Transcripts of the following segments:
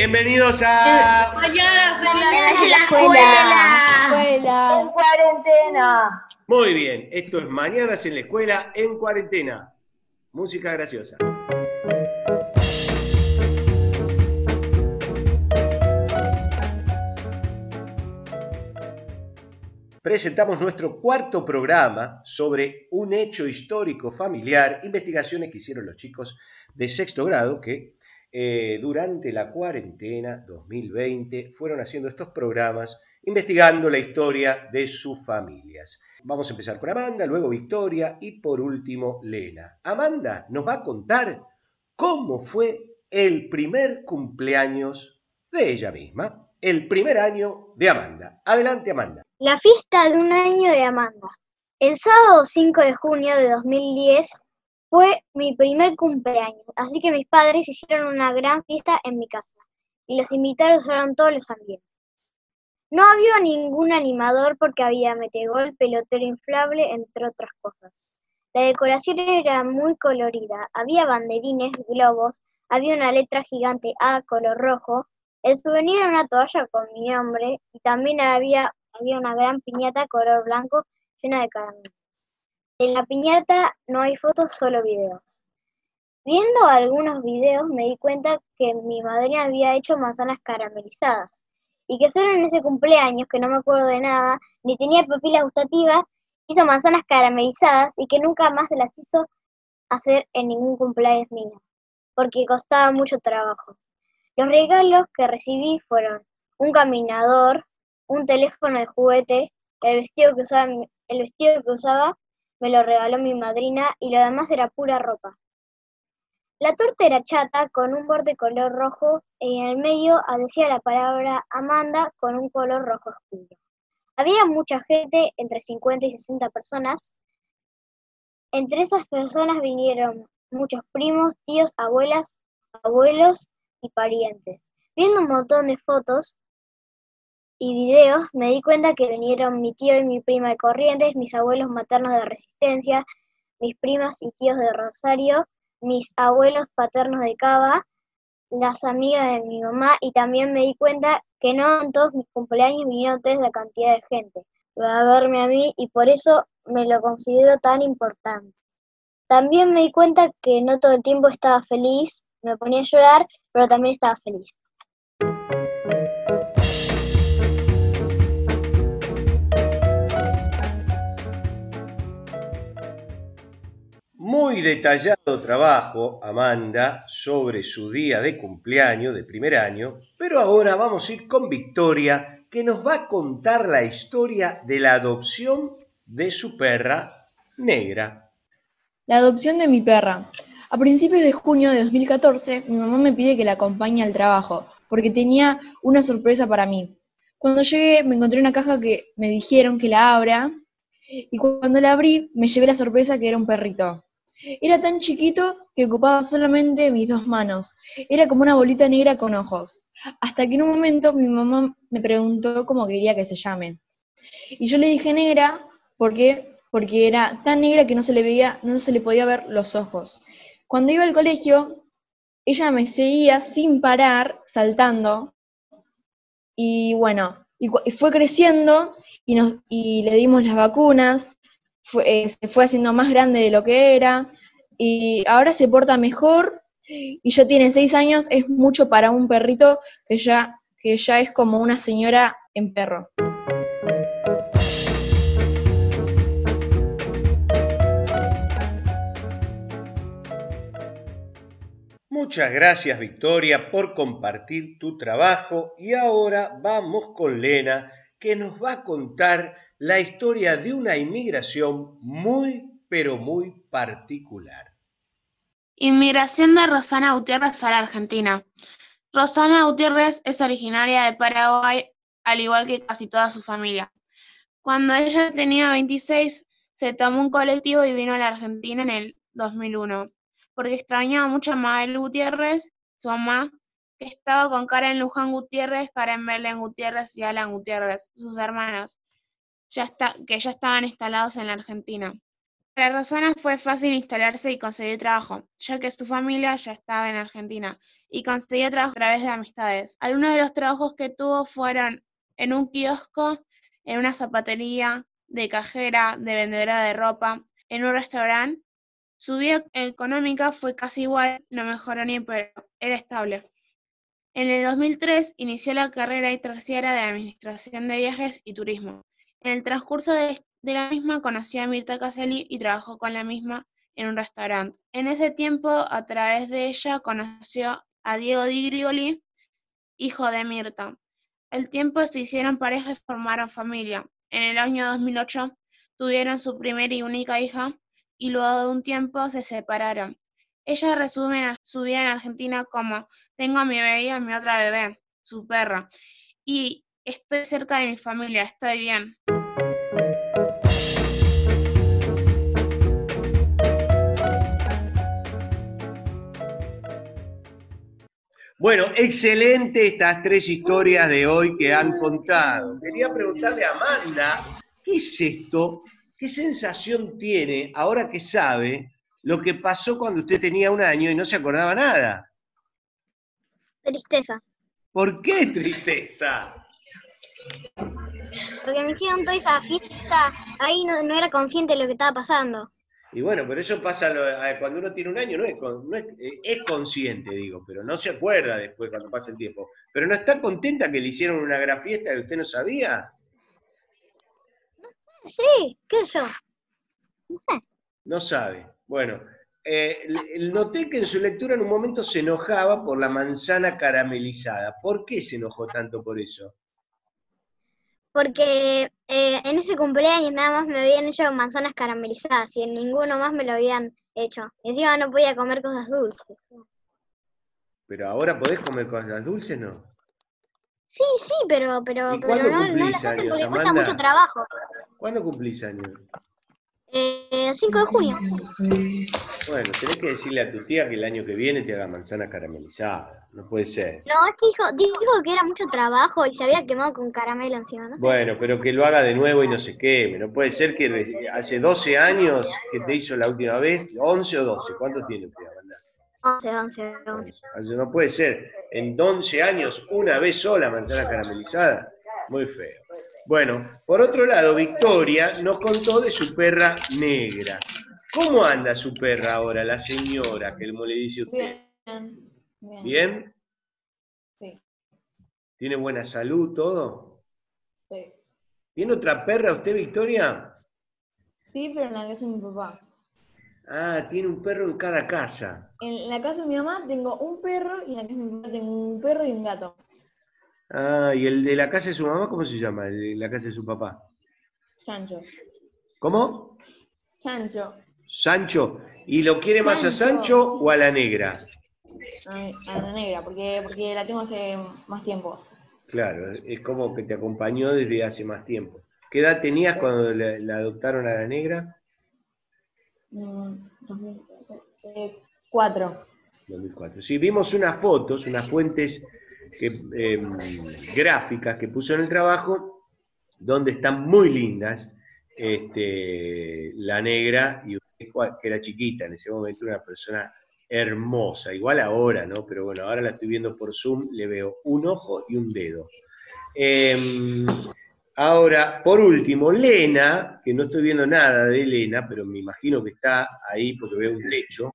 Bienvenidos a Mañana se Mañana en la escuela. escuela. En cuarentena. Muy bien, esto es Mañanas en la Escuela en Cuarentena. Música graciosa. Presentamos nuestro cuarto programa sobre un hecho histórico familiar, investigaciones que hicieron los chicos de sexto grado que eh, durante la cuarentena 2020 fueron haciendo estos programas investigando la historia de sus familias. Vamos a empezar con Amanda, luego Victoria y por último Lena. Amanda nos va a contar cómo fue el primer cumpleaños de ella misma, el primer año de Amanda. Adelante Amanda. La fiesta de un año de Amanda. El sábado 5 de junio de 2010 fue mi primer cumpleaños, así que mis padres hicieron una gran fiesta en mi casa y los invitaron usaron todos los ambientes. No había ningún animador porque había metegol, pelotero inflable, entre otras cosas. La decoración era muy colorida, había banderines, globos, había una letra gigante A color rojo, el souvenir era una toalla con mi nombre y también había, había una gran piñata color blanco llena de caramelos. En la piñata no hay fotos, solo videos. Viendo algunos videos me di cuenta que mi madrina había hecho manzanas caramelizadas y que solo en ese cumpleaños, que no me acuerdo de nada, ni tenía papilas gustativas, hizo manzanas caramelizadas y que nunca más las hizo hacer en ningún cumpleaños mío, porque costaba mucho trabajo. Los regalos que recibí fueron un caminador, un teléfono de juguete, el vestido que usaba, el vestido que usaba me lo regaló mi madrina y lo demás era pura ropa. La torta era chata con un borde color rojo y en el medio decía la palabra Amanda con un color rojo oscuro. Había mucha gente, entre 50 y 60 personas. Entre esas personas vinieron muchos primos, tíos, abuelas, abuelos y parientes. Viendo un montón de fotos y videos, me di cuenta que vinieron mi tío y mi prima de Corrientes, mis abuelos maternos de Resistencia, mis primas y tíos de Rosario, mis abuelos paternos de Cava, las amigas de mi mamá y también me di cuenta que no en todos mis cumpleaños vinieron toda esa cantidad de gente a verme a mí y por eso me lo considero tan importante. También me di cuenta que no todo el tiempo estaba feliz, me ponía a llorar, pero también estaba feliz. Detallado trabajo, Amanda, sobre su día de cumpleaños de primer año, pero ahora vamos a ir con Victoria, que nos va a contar la historia de la adopción de su perra negra. La adopción de mi perra. A principios de junio de 2014, mi mamá me pide que la acompañe al trabajo, porque tenía una sorpresa para mí. Cuando llegué, me encontré una caja que me dijeron que la abra, y cuando la abrí, me llevé la sorpresa que era un perrito. Era tan chiquito que ocupaba solamente mis dos manos. Era como una bolita negra con ojos. Hasta que en un momento mi mamá me preguntó cómo quería que se llame. Y yo le dije negra porque, porque era tan negra que no se le veía, no se le podía ver los ojos. Cuando iba al colegio, ella me seguía sin parar, saltando. Y bueno, y, fue creciendo y, nos, y le dimos las vacunas, eh, se fue haciendo más grande de lo que era y ahora se porta mejor y ya tiene seis años, es mucho para un perrito que ya, que ya es como una señora en perro. Muchas gracias Victoria por compartir tu trabajo y ahora vamos con Lena que nos va a contar la historia de una inmigración muy, pero muy particular. Inmigración de Rosana Gutiérrez a la Argentina. Rosana Gutiérrez es originaria de Paraguay, al igual que casi toda su familia. Cuando ella tenía 26, se tomó un colectivo y vino a la Argentina en el 2001, porque extrañaba mucho a Mabel Gutiérrez, su mamá, que estaba con Karen Luján Gutiérrez, Karen Belén Gutiérrez y Alan Gutiérrez, sus hermanos que ya estaban instalados en la Argentina. Para Rosana fue fácil instalarse y conseguir trabajo, ya que su familia ya estaba en Argentina y consiguió trabajo a través de amistades. Algunos de los trabajos que tuvo fueron en un kiosco, en una zapatería, de cajera, de vendedora de ropa, en un restaurante. Su vida económica fue casi igual, no mejoró ni pero era estable. En el 2003 inició la carrera terciaria de Administración de Viajes y Turismo. En el transcurso de, la misma conoció a Mirta Caselli y trabajó con la misma en un restaurante. En ese tiempo, a través de ella, conoció a Diego Di Grioli, hijo de Mirta. El tiempo se hicieron pareja y formaron familia. En el año 2008 tuvieron su primera y única hija y luego de un tiempo se separaron. Ella resume su vida en Argentina como tengo a mi bebé y a mi otra bebé, su perra, y estoy cerca de mi familia, estoy bien. Bueno, excelente estas tres historias de hoy que han contado. Quería preguntarle a Amanda, ¿qué es esto? ¿Qué sensación tiene ahora que sabe lo que pasó cuando usted tenía un año y no se acordaba nada? Tristeza. ¿Por qué tristeza? Porque me hicieron toda esa fiesta, ahí no, no era consciente de lo que estaba pasando. Y bueno, pero eso pasa cuando uno tiene un año, no, es, eh, es, consciente, digo, pero no se acuerda después cuando pasa el tiempo. Pero no está contenta que le hicieron una gran fiesta que usted no sabía. Sí, ¿qué es eso? No sé. No sabe. Bueno, eh, noté que en su lectura en un momento se enojaba por la manzana caramelizada. ¿Por qué se enojó tanto por eso? Porque eh, en ese cumpleaños nada más me habían hecho manzanas caramelizadas y en ninguno más me lo habían hecho. Encima no podía comer cosas dulces. Pero ahora podés comer cosas dulces, ¿no? Sí, sí, pero, pero, pero no, no, las hacen porque cuesta mucho trabajo. ¿Cuándo cumplís años? Eh, 5 de junio. Bueno, tenés que decirle a tu tía que el año que viene te haga manzana caramelizada. No puede ser. No, es que dijo, dijo que era mucho trabajo y se había quemado con caramelo encima. ¿no? Bueno, pero que lo haga de nuevo y no se queme. No puede ser que hace 12 años que te hizo la última vez, 11 o 12. ¿Cuánto tiene usted, 11, 11, 11. No puede ser. En 11 años, una vez sola manzana caramelizada. Muy feo. Bueno, por otro lado, Victoria nos contó de su perra negra. ¿Cómo anda su perra ahora, la señora, que le dice usted? Bien. Bien. Sí. ¿Tiene buena salud, todo? Sí. ¿Tiene otra perra usted, Victoria? Sí, pero en la casa de mi papá. Ah, tiene un perro en cada casa. En la casa de mi mamá tengo un perro y en la casa de mi papá tengo un perro y un gato. Ah, ¿y el de la casa de su mamá cómo se llama? El de la casa de su papá. Chancho. ¿Cómo? Chancho. Sancho. ¿Y lo quiere más a Sancho o a la negra? A, la negra, porque, porque la tengo hace más tiempo. Claro, es como que te acompañó desde hace más tiempo. ¿Qué edad tenías cuando la, adoptaron a la negra? Mm, 2004. 2004. Sí, vimos unas fotos, unas fuentes Em, gráficas que puso en el trabajo, donde están muy lindas, este, la negra, y que era chiquita en ese momento, una persona hermosa, igual ahora, ¿no? Pero bueno, ahora la estoy viendo por Zoom, le veo un ojo y un dedo. Em, ahora, por último, Lena, que no estoy viendo nada de Lena, pero me imagino que está ahí porque veo un techo,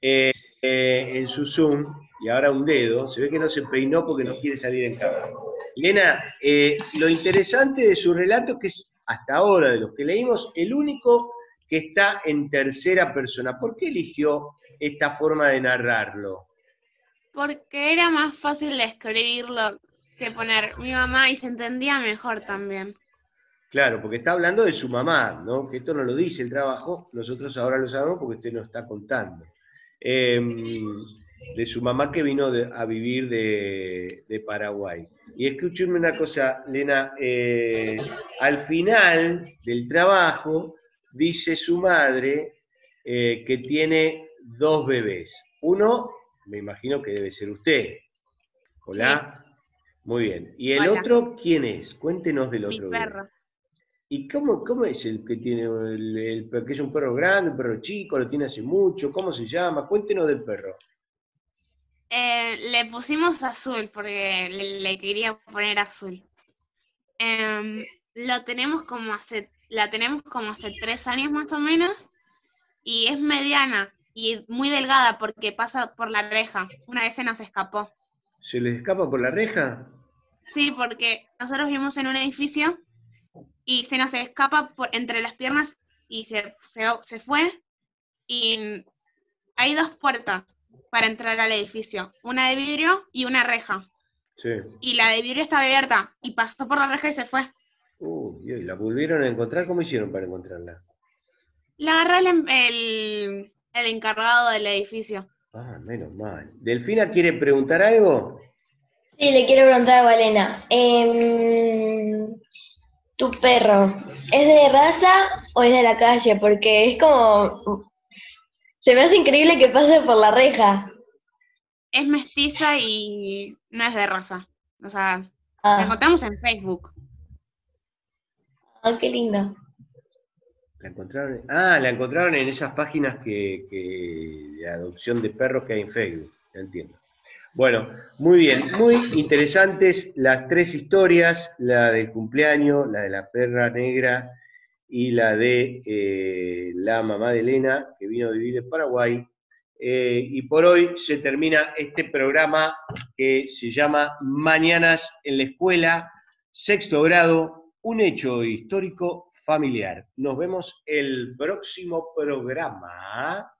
eh, eh, en su Zoom, y ahora un dedo, se ve que no se peinó porque no quiere salir en cámara. Elena, eh, lo interesante de su relato es que es, hasta ahora, de los que leímos, el único que está en tercera persona. ¿Por qué eligió esta forma de narrarlo? Porque era más fácil de escribirlo que poner mi mamá y se entendía mejor también. Claro, porque está hablando de su mamá, ¿no? Que esto no lo dice el trabajo, nosotros ahora lo sabemos porque usted nos está contando. Em, de su mamá que vino a vivir de, Paraguay. Y escúcheme una cosa, Lena, eh, al final del trabajo dice su madre eh, que tiene dos bebés. Uno, me imagino que debe ser usted. Hola. Muy bien. ¿Y el otro quién es? Cuéntenos del otro. Mi perro. ¿Y cómo, cómo es el que tiene el, que es un perro grande, un perro chico, lo tiene hace mucho? ¿Cómo se llama? Cuéntenos del perro. Eh, le pusimos azul porque le, le quería poner azul. Em, lo tenemos como hace, la tenemos como hace tres años más o menos y es mediana y muy delgada porque pasa por la reja. Una vez se nos escapó. ¿Se les escapa por la reja? Sí, porque nosotros vivimos en un edificio y se nos escapa por entre las piernas y se, se, se fue. Y hay dos puertas para entrar al edificio, una de vidrio y una reja. Sí. Y la de vidrio estaba abierta y pasó por la reja y se fue. Uy, ¿y la volvieron a encontrar? ¿Cómo hicieron para encontrarla? La agarró el, em- el, el encargado del edificio. Ah, menos mal. ¿Delfina quiere preguntar algo? Sí, le quiero preguntar a Valena. em, ¿Tu perro es de raza o es de la calle? Porque es como... Se me hace increíble que pase por la reja. Es mestiza y no es de raza. O sea, la Ah, encontramos en Facebook. ah, qué lindo. ¿La encontraron? Ah, la encontraron en esas páginas que, que- de adopción de perros que hay en Facebook. Ya entiendo. Bueno, muy bien, muy interesantes las tres historias, la del cumpleaños, la de la perra negra y la de eh, la mamá de Elena, que vino a vivir en Paraguay. Eh, y por hoy se termina este programa que se llama Mañanas en la Escuela, sexto grado, un hecho histórico familiar. Nos vemos el próximo programa.